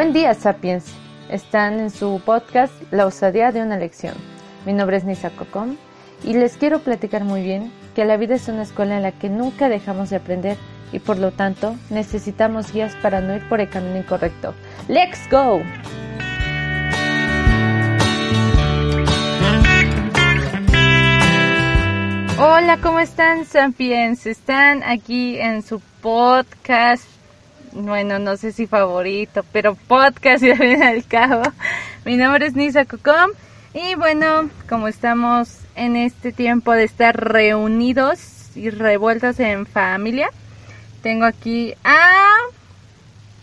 Buen día, Sapiens. Están en su podcast La osadía de una lección. Mi nombre es Nisa Cocom y les quiero platicar muy bien que la vida es una escuela en la que nunca dejamos de aprender y por lo tanto necesitamos guías para no ir por el camino incorrecto. ¡Let's go! Hola, ¿cómo están, Sapiens? Están aquí en su podcast, bueno, no sé si favorito, pero podcast y al fin y al cabo. Mi nombre es Nisa Cocom y bueno, como estamos en este tiempo de estar reunidos y revueltos en familia, tengo aquí a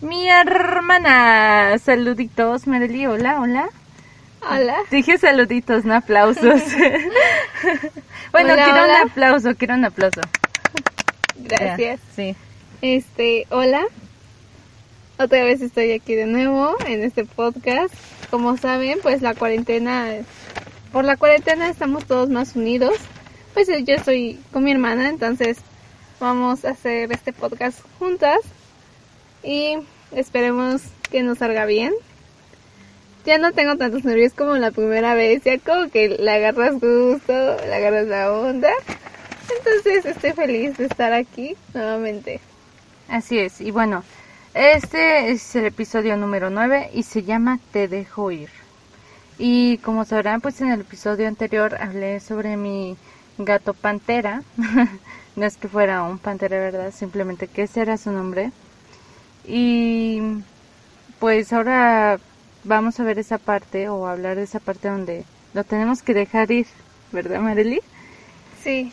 mi hermana. Saluditos, Marely. Hola, hola. Hola. Dije saluditos, no aplausos. bueno, Hola, quiero hola. un aplauso, quiero un aplauso. Gracias. Ya, sí. Este, hola. Otra vez estoy aquí de nuevo en este podcast. Como saben, pues la cuarentena, por la cuarentena estamos todos más unidos. Pues yo estoy con mi hermana, entonces vamos a hacer este podcast juntas y esperemos que nos salga bien. Ya no tengo tantos nervios como la primera vez, ya como que le agarras gusto, le agarras la onda. Entonces estoy feliz de estar aquí nuevamente. Así es, y bueno, este es el episodio número 9 y se llama Te dejo ir. Y como sabrán, pues en el episodio anterior hablé sobre mi gato pantera. no es que fuera un pantera, ¿verdad? Simplemente que ese era su nombre. Y pues ahora vamos a ver esa parte o hablar de esa parte donde lo tenemos que dejar ir, ¿verdad, Marely? Sí,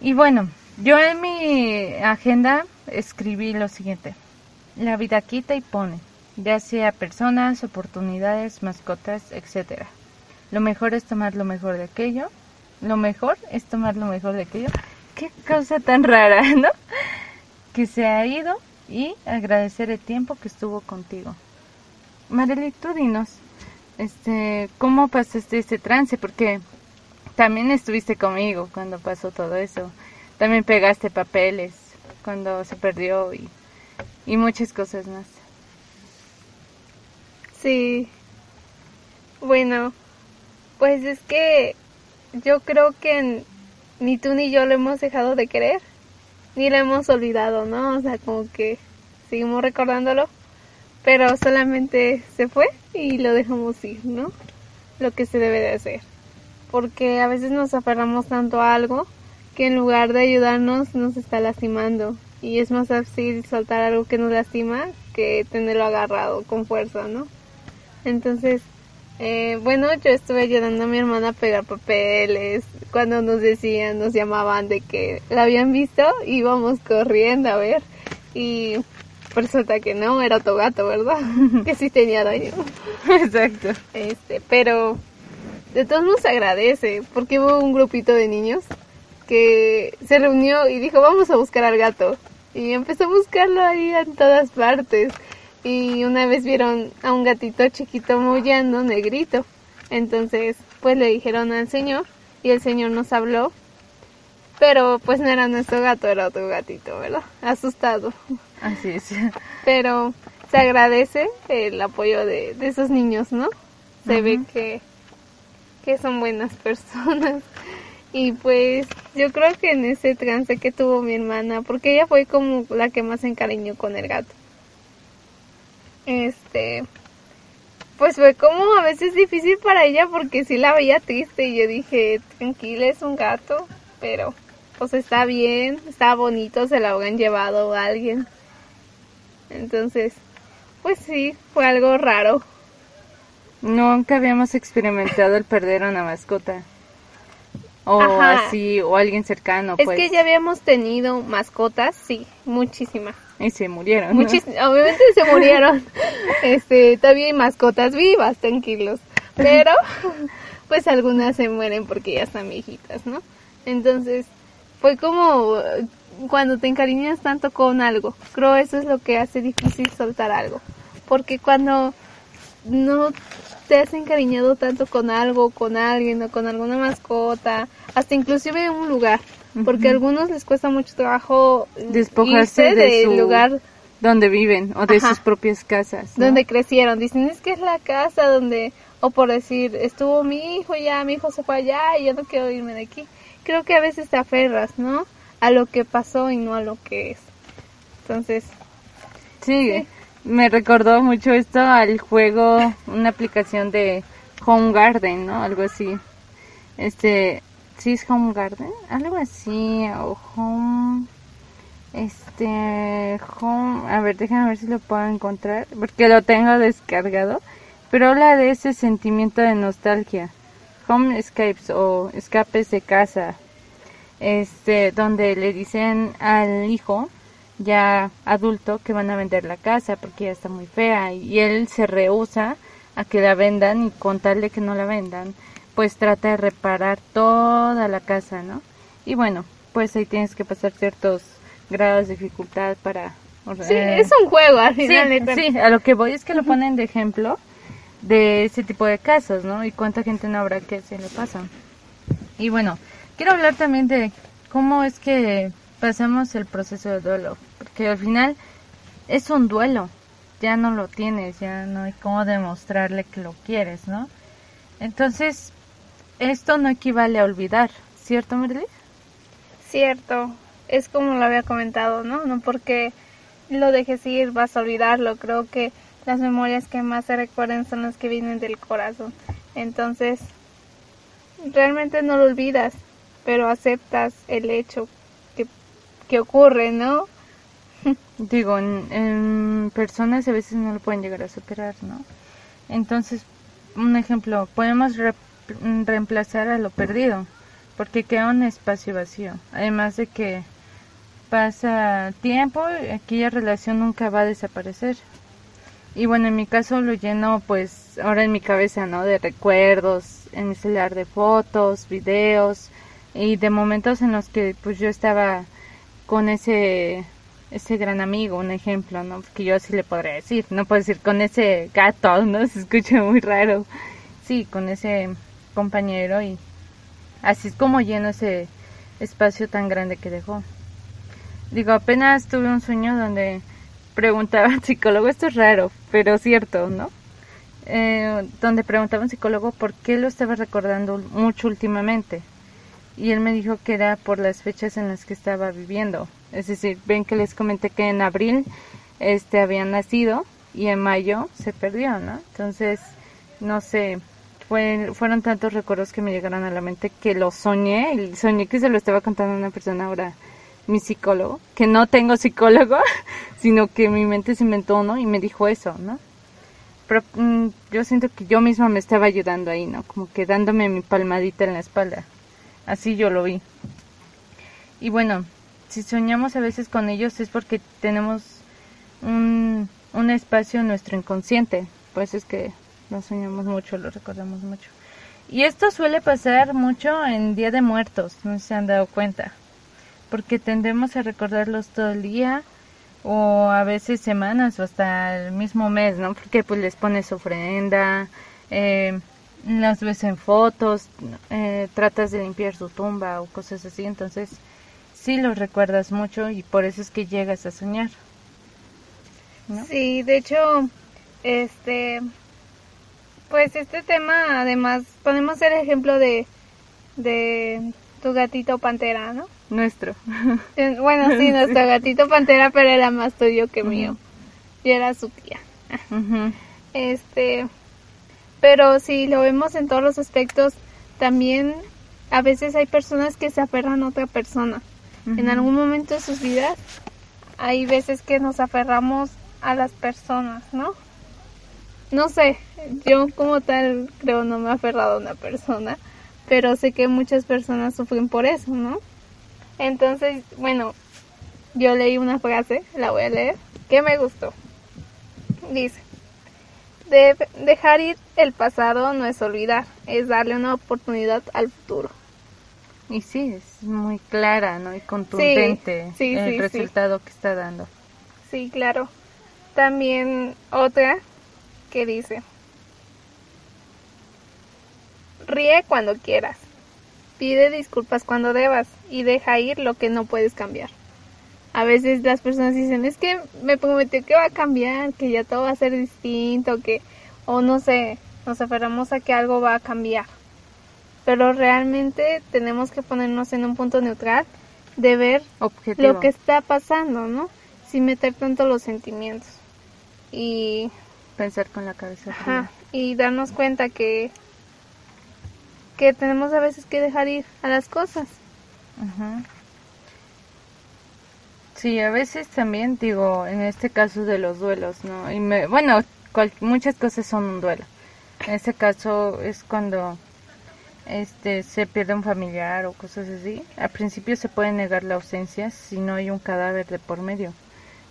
Y bueno, yo en mi agenda escribí lo siguiente. La vida quita y pone, ya sea personas, oportunidades, mascotas, etcétera. Lo mejor es tomar lo mejor de aquello. Lo mejor es tomar lo mejor de aquello. Qué cosa tan rara, ¿no? Que se ha ido y agradecer el tiempo que estuvo contigo. Marely, tú dinos, este, ¿cómo pasaste este trance? Porque también estuviste conmigo cuando pasó todo eso. También pegaste papeles cuando se perdió y, y muchas cosas más. sí. Bueno, pues es que yo creo que ni tú ni yo lo hemos dejado de querer, ni lo hemos olvidado, ¿no? O sea, como que seguimos recordándolo, pero solamente se fue y lo dejamos ir, ¿no? Lo que se debe de hacer. Porque a veces nos aferramos tanto a algo que en lugar de ayudarnos nos está lastimando. Y es más fácil soltar algo que nos lastima que tenerlo agarrado con fuerza, ¿no? Entonces, eh, bueno, yo estuve ayudando a mi hermana a pegar papeles. Cuando nos decían, nos llamaban de que la habían visto, íbamos corriendo a ver. Y resulta que no, era otro gato, ¿verdad? que sí tenía daño. Exacto. Este, pero de todos nos agradece, porque hubo un grupito de niños que se reunió y dijo, vamos a buscar al gato. Y empezó a buscarlo ahí en todas partes. Y una vez vieron a un gatito chiquito maullando, negrito. Entonces, pues le dijeron al señor y el señor nos habló. Pero pues no era nuestro gato, era otro gatito, ¿verdad? Asustado. Así es. Pero se agradece el apoyo de, de esos niños, ¿no? Se ve que, que son buenas personas. Y pues yo creo que en ese trance que tuvo mi hermana, porque ella fue como la que más se encariñó con el gato. Este, pues fue como a veces difícil para ella porque sí la veía triste y yo dije, tranquila, es un gato, pero pues está bien, está bonito, se la habrán llevado a alguien. Entonces, pues sí, fue algo raro. Nunca habíamos experimentado el perder a una mascota. O Ajá. así, o alguien cercano, Es pues. que ya habíamos tenido mascotas, sí, muchísimas. Y se murieron. ¿no? Obviamente se murieron. Este, todavía hay mascotas vivas, tranquilos. Pero, pues algunas se mueren porque ya están viejitas, ¿no? Entonces, fue como cuando te encariñas tanto con algo. Creo eso es lo que hace difícil soltar algo. Porque cuando no te has encariñado tanto con algo, con alguien o con alguna mascota, hasta inclusive un lugar, porque a algunos les cuesta mucho trabajo Despojarse irse de del su- lugar donde viven o de Ajá. sus propias casas. ¿no? donde crecieron. Dicen, es que es la casa donde, o por decir, estuvo mi hijo ya, mi hijo se fue allá y yo no quiero irme de aquí. Creo que a veces te aferras, ¿no? A lo que pasó y no a lo que es. Entonces, Sí, Sí. Me recordó mucho esto al juego, una aplicación de Home Garden, ¿no? Algo así. Este, ¿sí es Home Garden? Algo así, o Home, este, Home, a ver, déjame ver si lo puedo encontrar, porque lo tengo descargado, pero habla de ese sentimiento de nostalgia. Home Escapes o escapes de casa, este, donde le dicen al hijo, ya adulto, que van a vender la casa porque ya está muy fea y él se rehúsa a que la vendan y con tal de que no la vendan, pues trata de reparar toda la casa, ¿no? Y bueno, pues ahí tienes que pasar ciertos grados de dificultad para... sí, es un juego al Sí, final. de cuentas. sí, a lo que voy es que lo ponen de ejemplo de ese tipo de casos, ¿no? Y cuánta gente no habrá que se le pasa. Y bueno, quiero hablar también de cómo es que pasamos el proceso de duelo, porque al final es un duelo, ya no lo tienes, ya no hay cómo demostrarle que lo quieres, ¿no? Entonces, esto no equivale a olvidar, ¿cierto, Merly? Cierto, es como lo había comentado, ¿no? No porque lo dejes ir vas a olvidarlo. Creo que las memorias que más se recuerden son las que vienen del corazón. Entonces, realmente no lo olvidas, pero aceptas el hecho que, ocurre, ¿no? Digo, en personas a veces no lo pueden llegar a superar, ¿no? Entonces, un ejemplo, podemos re- reemplazar a lo perdido, porque queda un espacio vacío. Además de que pasa tiempo, aquella relación nunca va a desaparecer. Y bueno, en mi caso lo lleno pues ahora en mi cabeza, ¿no? De recuerdos, en mi celular de fotos, videos y de momentos en los que pues yo estaba con ese ese gran amigo, un ejemplo, ¿no? Porque yo así le podría decir, no puedo decir con ese gato, ¿no? Se escucha muy raro. Sí, con ese compañero y así es como lleno ese espacio tan grande que dejó. Digo, apenas tuve un sueño donde preguntaba al psicólogo, esto es raro, pero cierto, ¿no? Eh, donde preguntaba a un psicólogo por qué lo estaba recordando mucho últimamente. Y él me dijo que era por las fechas en las que estaba viviendo. Es decir, ven que les comenté que en abril este había nacido y en mayo se perdió, ¿no? Entonces, no sé, fue, fueron tantos recuerdos que me llegaron a la mente que lo soñé y soñé que se lo estaba contando a una persona ahora mi psicólogo, que no tengo psicólogo, sino que mi mente se inventó uno y me dijo eso, ¿no? Pero mm, yo siento que yo misma me estaba ayudando ahí, ¿no? Como que dándome mi palmadita en la espalda. Así yo lo vi. Y bueno, si soñamos a veces con ellos es porque tenemos un, un espacio en nuestro inconsciente. Pues es que lo soñamos mucho, lo recordamos mucho. Y esto suele pasar mucho en Día de Muertos, no se han dado cuenta porque tendemos a recordarlos todo el día o a veces semanas o hasta el mismo mes, ¿no? Porque pues les pones ofrenda, eh, las ves en fotos, eh, tratas de limpiar su tumba o cosas así, entonces sí los recuerdas mucho y por eso es que llegas a soñar. ¿no? Sí, de hecho, este, pues este tema, además, podemos ser ejemplo de, de tu gatito pantera, ¿no? Nuestro. Eh, Bueno, sí, nuestro gatito pantera, pero era más tuyo que mío. Yo era su tía. Este, pero si lo vemos en todos los aspectos, también a veces hay personas que se aferran a otra persona. En algún momento de sus vidas, hay veces que nos aferramos a las personas, ¿no? No sé, yo como tal creo no me he aferrado a una persona, pero sé que muchas personas sufren por eso, ¿no? Entonces, bueno, yo leí una frase, la voy a leer, que me gustó. Dice, "De- dejar ir el pasado no es olvidar, es darle una oportunidad al futuro. Y sí, es muy clara, ¿no? Y contundente sí, el sí. resultado que está dando. Sí, claro. También otra que dice, ríe cuando quieras, pide disculpas cuando debas y deja ir lo que no puedes cambiar. A veces las personas dicen, es que me prometió que va a cambiar, que ya todo va a ser distinto, que, o no sé, nos aferramos a que algo va a cambiar. Pero realmente tenemos que ponernos en un punto neutral de ver lo que está pasando, ¿no? Sin meter tanto los sentimientos. Y pensar con la cabeza. y darnos cuenta que que tenemos a veces que dejar ir a las cosas. Sí, a veces también digo, en este caso de los duelos, ¿no? Y me, bueno, muchas cosas son un duelo. En este caso es cuando este se pierde un familiar o cosas así. Al principio se puede negar la ausencia si no hay un cadáver de por medio.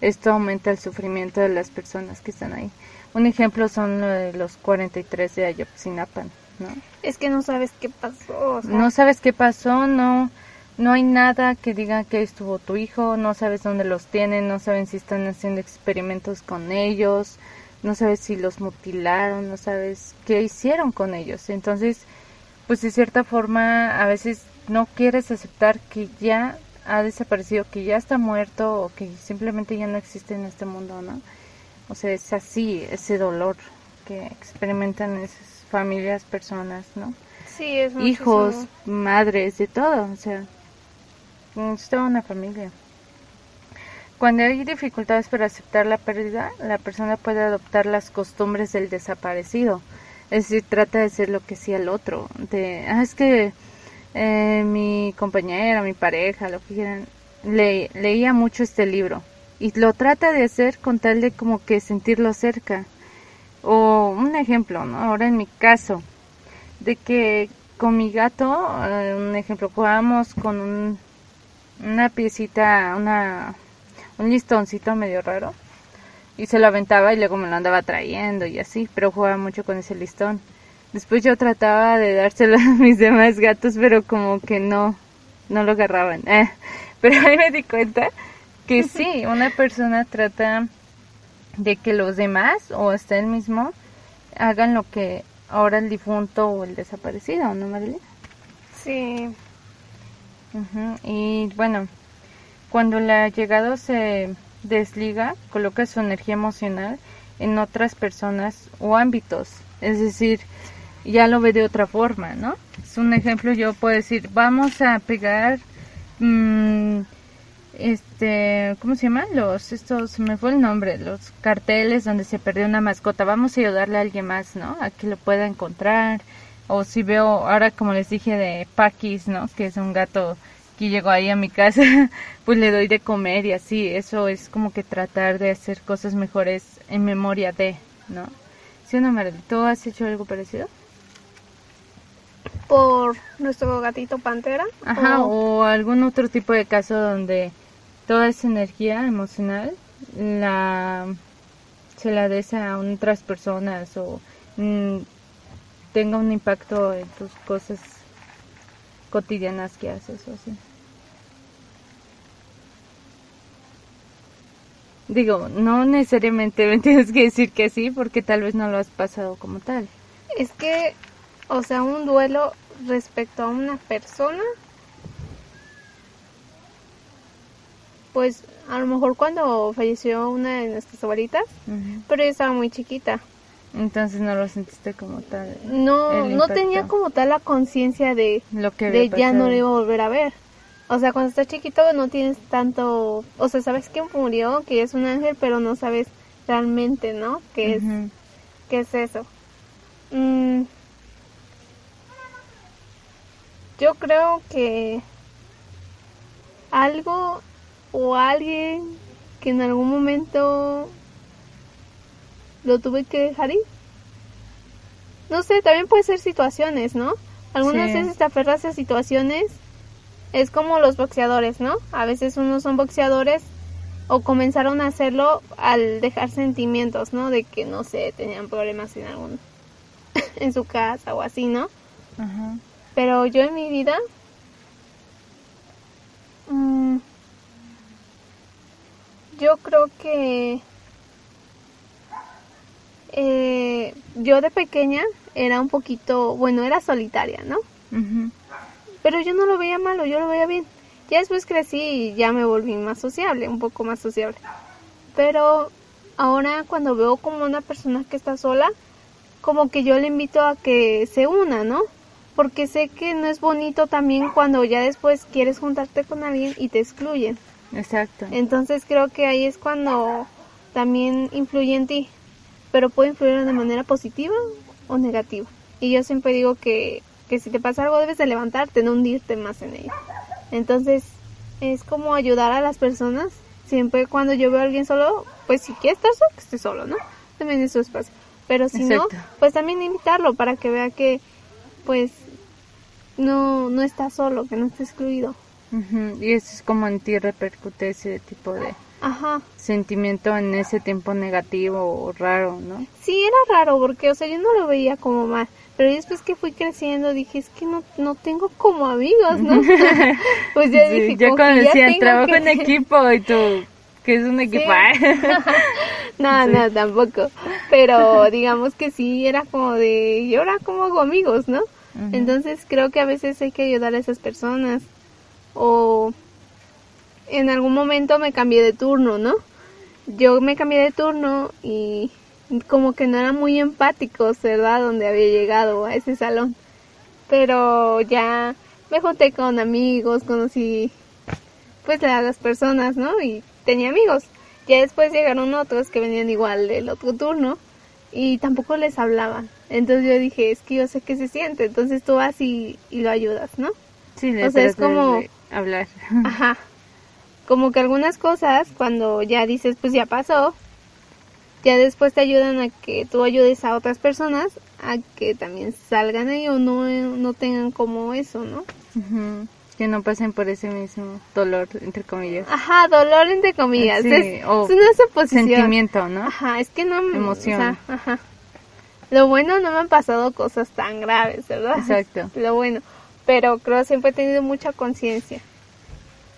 Esto aumenta el sufrimiento de las personas que están ahí. Un ejemplo son los 43 de Ayotzinapa, ¿no? Es que no sabes qué pasó. No sabes qué pasó, no, no hay nada que diga que estuvo tu hijo, no sabes dónde los tienen, no saben si están haciendo experimentos con ellos, no sabes si los mutilaron, no sabes qué hicieron con ellos. Entonces, pues de cierta forma a veces no quieres aceptar que ya ha desaparecido, que ya está muerto o que simplemente ya no existe en este mundo, ¿no? O sea, es así, ese dolor que experimentan esas familias, personas, ¿no? Sí, es Hijos, madres, de todo, o sea, es toda una familia. Cuando hay dificultades para aceptar la pérdida, la persona puede adoptar las costumbres del desaparecido. Es decir, trata de ser lo que sea el otro. De, ah, es que eh, mi compañera, mi pareja, lo que quieran, le, leía mucho este libro. Y lo trata de hacer con tal de como que sentirlo cerca. O un ejemplo, ¿no? Ahora en mi caso, de que con mi gato, eh, un ejemplo, jugamos con un, una piecita, una un listoncito medio raro y se lo aventaba y luego me lo andaba trayendo y así, pero jugaba mucho con ese listón. Después yo trataba de dárselo a mis demás gatos, pero como que no, no lo agarraban. Eh, pero ahí me di cuenta que sí, una persona trata de que los demás o hasta él mismo hagan lo que ahora el difunto o el desaparecido, ¿no, Marilyn? Sí. Y bueno, cuando la llegada se desliga, coloca su energía emocional en otras personas o ámbitos. Es decir, ya lo ve de otra forma, ¿no? Es un ejemplo, yo puedo decir, vamos a pegar, mm, este, ¿cómo se llama? Los, estos, me fue el nombre, los carteles donde se perdió una mascota. Vamos a ayudarle a alguien más, ¿no? A que lo pueda encontrar. O si veo, ahora como les dije de Paquis, ¿no? Que es un gato que llegó ahí a mi casa, pues le doy de comer y así, eso es como que tratar de hacer cosas mejores en memoria de, ¿no? ¿Sí o no, ¿Tú has hecho algo parecido? Por nuestro gatito pantera. Ajá, o, algún otro tipo de caso donde toda esa energía emocional la se la des a otras personas o mm, tenga un impacto en tus cosas cotidianas que haces o así. Digo, no necesariamente me tienes que decir que sí, porque tal vez no lo has pasado como tal. Es que, o sea, un duelo respecto a una persona, pues a lo mejor cuando falleció una de nuestras abuelitas, pero ella estaba muy chiquita. Entonces no lo sentiste como tal. No, no tenía como tal la conciencia de, lo que de ya no le iba a volver a ver. O sea, cuando estás chiquito no tienes tanto, o sea, sabes que murió, que es un ángel, pero no sabes realmente, ¿no? ¿Qué es, qué es eso? Mm. yo creo que algo o alguien que en algún momento lo tuve que dejar ir. No sé, también puede ser situaciones, ¿no? Algunas veces te aferras a situaciones, es como los boxeadores, ¿no? A veces unos son boxeadores o comenzaron a hacerlo al dejar sentimientos, ¿no? De que, no sé, tenían problemas en algún, en su casa o así, ¿no? Pero yo en mi vida, mm, yo creo que eh, yo de pequeña era un poquito, bueno, era solitaria, ¿no? Pero yo no lo veía malo, yo lo veía bien. Ya después crecí y ya me volví más sociable, un poco más sociable. Pero ahora cuando veo como una persona que está sola, como que yo le invito a que se una, ¿no? Porque sé que no es bonito también cuando ya después quieres juntarte con alguien y te excluyen. Exacto. Entonces creo que ahí es cuando también influye en ti, pero puede influir de manera positiva o negativa. Y yo siempre digo que, que si te pasa algo debes de levantarte, no hundirte más en ello. Entonces es como ayudar a las personas. Siempre cuando yo veo a alguien solo, pues si quiere estar solo, que esté solo, ¿no? También es su espacio. Pero si no, pues también invitarlo para que vea que pues no, no está solo, que no está excluido. Y eso es como en ti repercute ese tipo de Ajá. sentimiento en ese tiempo negativo o raro, ¿no? Sí, era raro porque, o sea, yo no lo veía como mal. Pero después que fui creciendo dije, es que no, no tengo como amigos, ¿no? pues ya Sí, dije, ya decían tengo trabajo que- en equipo y tú, que es un equipo. no, no, tampoco. Pero digamos que sí, era como de, y ahora como hago amigos, ¿no? Entonces creo que a veces hay que ayudar a esas personas. O en algún momento me cambié de turno, ¿no? Yo me cambié de turno y como que no eran muy empáticos, ¿verdad? Donde había llegado a ese salón. Pero ya me junté con amigos, conocí pues a las personas, ¿no? Y tenía amigos. Ya después llegaron otros que venían igual del otro turno y tampoco les hablaban. Entonces yo dije, es que yo sé qué se siente, entonces tú vas y, y lo ayudas, ¿no? Sí, O sea, es como- hablar. Ajá. Como que algunas cosas, cuando ya dices, pues ya pasó, ya después te ayudan a que tú ayudes a otras personas a que también salgan ahí o no, no tengan como eso, ¿no? Que no pasen por ese mismo dolor, entre comillas. Ajá, dolor entre comillas. Sí, es, o es una suposición. Sentimiento, ¿no? Ajá, es que no me... Emoción. o sea, ajá. Lo bueno no me han pasado cosas tan graves, ¿verdad? Exacto. Lo bueno. Pero creo que siempre he tenido mucha conciencia.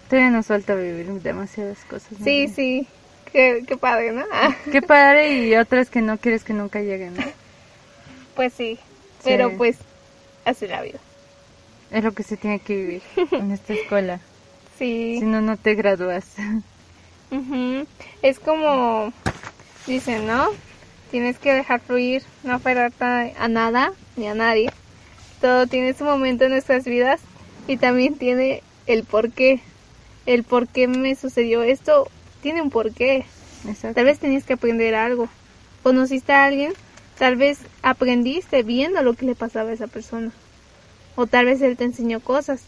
Todavía nos falta vivir demasiadas cosas. ¿no? Sí, sí. Qué, qué padre, ¿no? Ah, Qué padre y otras que no quieres que nunca lleguen, ¿no? pues sí. Pero Sí. pues, así la vida. Es lo que se tiene que vivir en esta escuela. Sí. Si no, no te gradúas. Ujú. Es como dicen, ¿no? Tienes que dejar fluir, no aferrarte a a nada ni a nadie. Todo tiene su momento en nuestras vidas y también tiene el por qué. El por qué me sucedió esto tiene un porqué. Exacto. Tal vez tenías que aprender algo. Conociste a alguien, tal vez aprendiste viendo lo que le pasaba a esa persona. O tal vez él te enseñó cosas.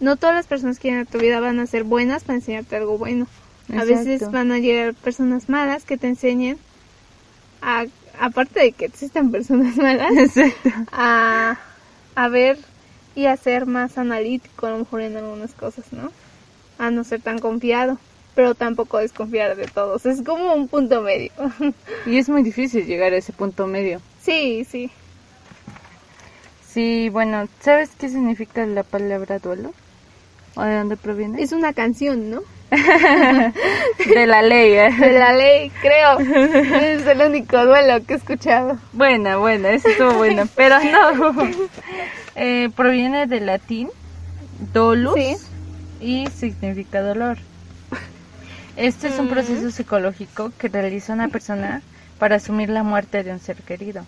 No todas las personas que llegan a tu vida van a ser buenas para enseñarte algo bueno. A veces Exacto. van a llegar personas malas que te enseñen, a, aparte de que existen personas malas, Exacto. a, a ver y a ser más analítico a lo mejor en algunas cosas, ¿no? A no ser tan confiado, pero tampoco desconfiar de todos. Es como un punto medio. Y es muy difícil llegar a ese punto medio. sí, sí. Sí, bueno, ¿sabes qué significa la palabra duelo? ¿O de dónde proviene? Es una canción, ¿no? de la ley. ¿eh? De la ley, creo. Es el único duelo que he escuchado. Buena, buena, eso estuvo bueno, pero no. Eh, proviene del latín dolus Sí. Y significa dolor. Este es un proceso psicológico que realiza una persona para asumir la muerte de un ser querido.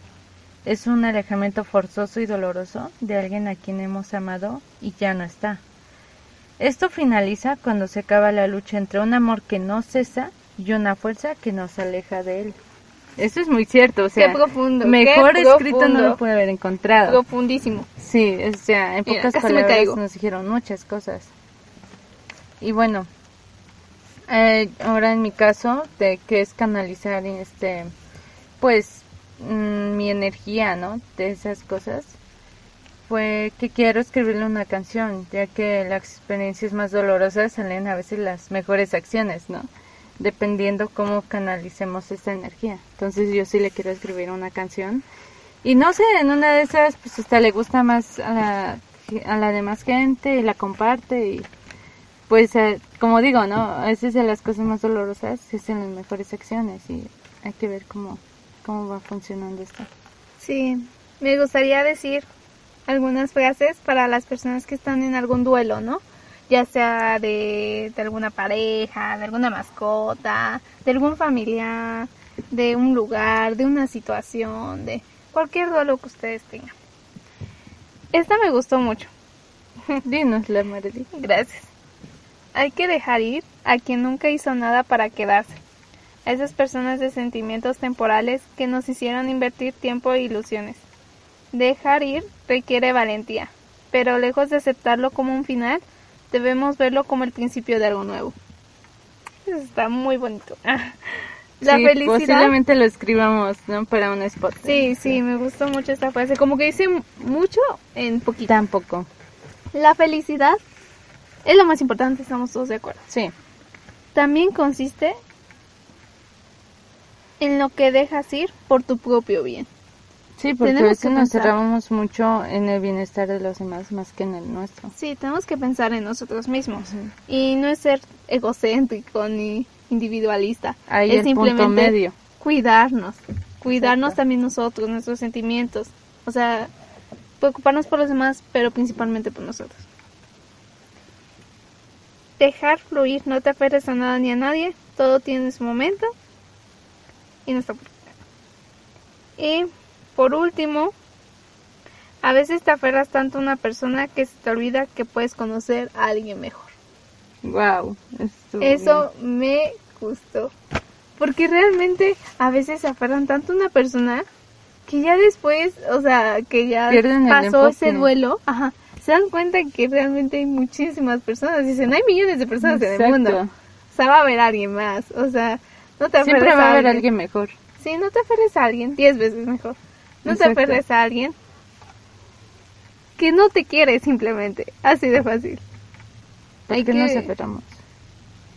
Es un alejamiento forzoso y doloroso de alguien a quien hemos amado y ya no está. Esto finaliza cuando se acaba la lucha entre un amor que no cesa y una fuerza que nos aleja de él. Eso es muy cierto, o sea, Qué profundo, mejor qué escrito no profundo. lo puede haber encontrado. Profundísimo. Sí, o sea, en Mira, pocas me palabras nos dijeron muchas cosas. Y bueno, eh, ahora en mi caso, de que es canalizar este, pues, mm, mi energía, ¿no? De esas cosas, fue que quiero escribirle una canción, ya que las experiencias más dolorosas salen a veces las mejores acciones, ¿no? Dependiendo cómo canalicemos esta energía. Entonces yo sí le quiero escribir una canción. Y no sé, en una de esas, pues hasta le gusta más a la, a la demás gente y la comparte y pues eh, como digo, ¿no? A veces de las cosas más dolorosas es en las mejores acciones y hay que ver cómo, cómo va funcionando esto. Sí, me gustaría decir algunas frases para las personas que están en algún duelo, ¿no? ya sea de, de alguna pareja, de alguna mascota, de algún familiar, de un lugar, de una situación, de cualquier duelo que ustedes tengan. Esta me gustó mucho. Dinos la Marely. Gracias. Hay que dejar ir a quien nunca hizo nada para quedarse. A esas personas de sentimientos temporales que nos hicieron invertir tiempo e ilusiones. Dejar ir requiere valentía, pero lejos de aceptarlo como un final, debemos verlo como el principio de algo nuevo. Eso está muy bonito. La felicidad. Posiblemente lo escribamos, ¿no? Para un spot. Sí, sí, me gustó mucho esta frase. Como que dice mucho en poquito. Tampoco. La felicidad es lo más importante, estamos todos de acuerdo. Sí. También consiste en lo que dejas ir por tu propio bien. Sí, porque a veces nos cerramos mucho en el bienestar de los demás más que en el nuestro. Sí, tenemos que pensar en nosotros mismos. Y no es ser egocéntrico ni individualista. Ahí es simplemente medio. cuidarnos. Cuidarnos también nosotros, nuestros sentimientos. O sea, preocuparnos por los demás, pero principalmente por nosotros. Dejar fluir, no te aferres a nada ni a nadie, todo tiene su momento y no está por Y por último, a veces te aferras tanto a una persona que se te olvida que puedes conocer a alguien mejor. Wow, eso me gustó. Porque realmente a veces se aferran tanto a una persona que ya después, o sea, que ya pasó ese duelo, ajá, se dan cuenta que realmente hay muchísimas personas. Dicen, hay millones de personas en el mundo. O sea, va a haber alguien más. O sea, no te aferres Siempre va a, haber alguien mejor. Sí, no te aferres a alguien, diez veces mejor. No te aferres a alguien que no te quiere simplemente. Así de fácil. ¿Por qué nos aferramos?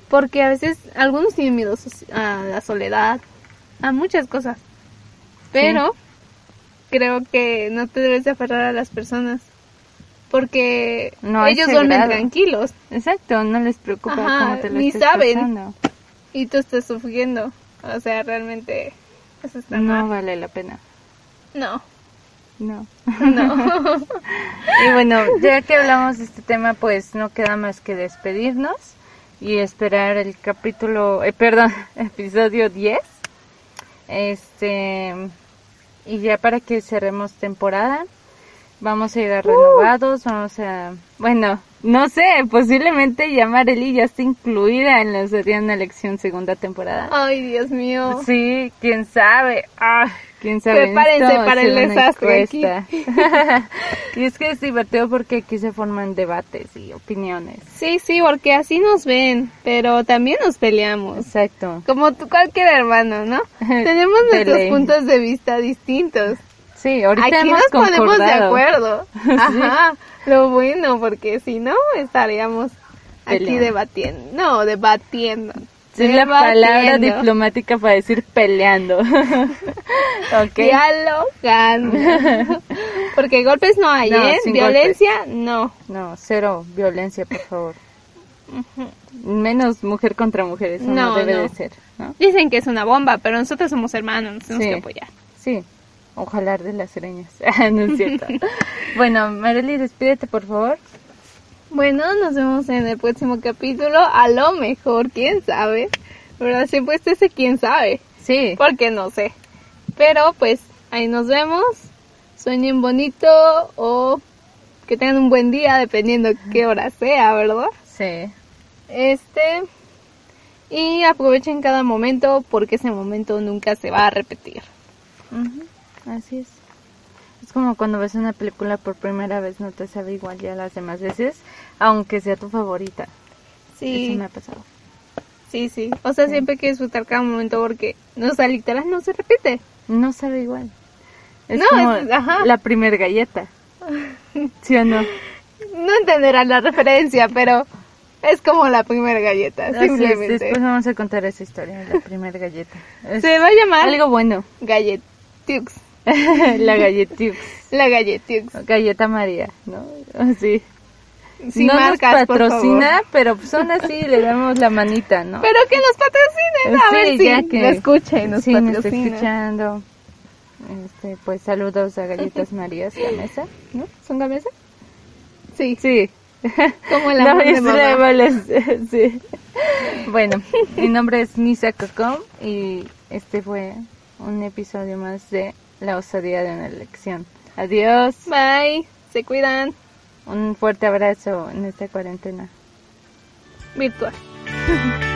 Porque a veces algunos tienen miedo a la soledad, a muchas cosas. Pero creo que no te debes de aferrar a las personas. Porque ellos duermen tranquilos. Exacto, no les preocupa cómo te lo ni saben. Y tú estás sufriendo. O sea, realmente eso está No vale la pena. No. No. No. y bueno, ya que hablamos de este tema, pues no queda más que despedirnos y esperar el capítulo, eh, perdón, episodio 10. Este, y ya para que cerremos temporada, vamos a ir a renovados, vamos a, bueno, no sé, posiblemente ya Marely ya está incluida en la sería una elección segunda temporada. Ay, Dios mío. Sí, quién sabe. Ah, quién sabe. Prepárense para el desastre aquí. y es que es divertido porque aquí se forman debates y opiniones. Sí, sí, porque así nos ven, pero también nos peleamos. Exacto. Como tú, cualquier hermano, ¿no? Tenemos nuestros puntos de vista distintos. Sí, ahorita Aquí nos ponemos de acuerdo. Ajá, lo bueno, porque si no estaríamos aquí debatiendo. No, debatiendo. Es la palabra diplomática para decir peleando. okay. Dialogando. Porque golpes no hay, ¿eh? Violencia, no. No, cero violencia, por favor. Menos mujer contra mujer, eso no, debe de ser. Dicen que es una bomba, pero nosotros somos hermanos, nos tenemos que apoyar. Sí, Ojalá de las sereñas. Ah, no es cierto. bueno, Marely, despídete, por favor. Bueno, nos vemos en el próximo capítulo. A lo mejor, quién sabe. ¿Verdad? Siempre está ese quién sabe. Sí. Porque no sé. Pero pues ahí nos vemos. Sueñen bonito o que tengan un buen día, dependiendo qué hora sea, ¿verdad? Sí. Este. Y aprovechen cada momento porque ese momento nunca se va a repetir. Así es. Es como cuando ves una película por primera vez, no te sabe igual ya las demás veces, aunque sea tu favorita. Sí. Eso me ha pasado. Sí, sí. O sea, siempre hay que disfrutar cada momento porque, no, o literal no se repite. No sabe igual. Es como la primer galleta. ¿Sí o no? No entenderán la referencia, pero es como la primera galleta, simplemente. Después vamos a contar esa historia, la primera galleta. se va a llamar algo bueno. Galletux. la galletux. La galletux. Galleta María, ¿no? Así. no nos patrocina, pero son así, le damos la manita, ¿no? Pero que nos patrocinen, a ver si que y nos sí, nos está escuchando. Este, pues saludos a Galletas Marías Gamesa, ¿no? ¿Son Gamesa? Sí. Sí, Como el No, de mamá. sí. Bueno, mi nombre es Nisa Cocom y este fue un episodio más de La osadía de una elección. Adiós. Bye. Se cuidan. Un fuerte abrazo en esta cuarentena. Virtual.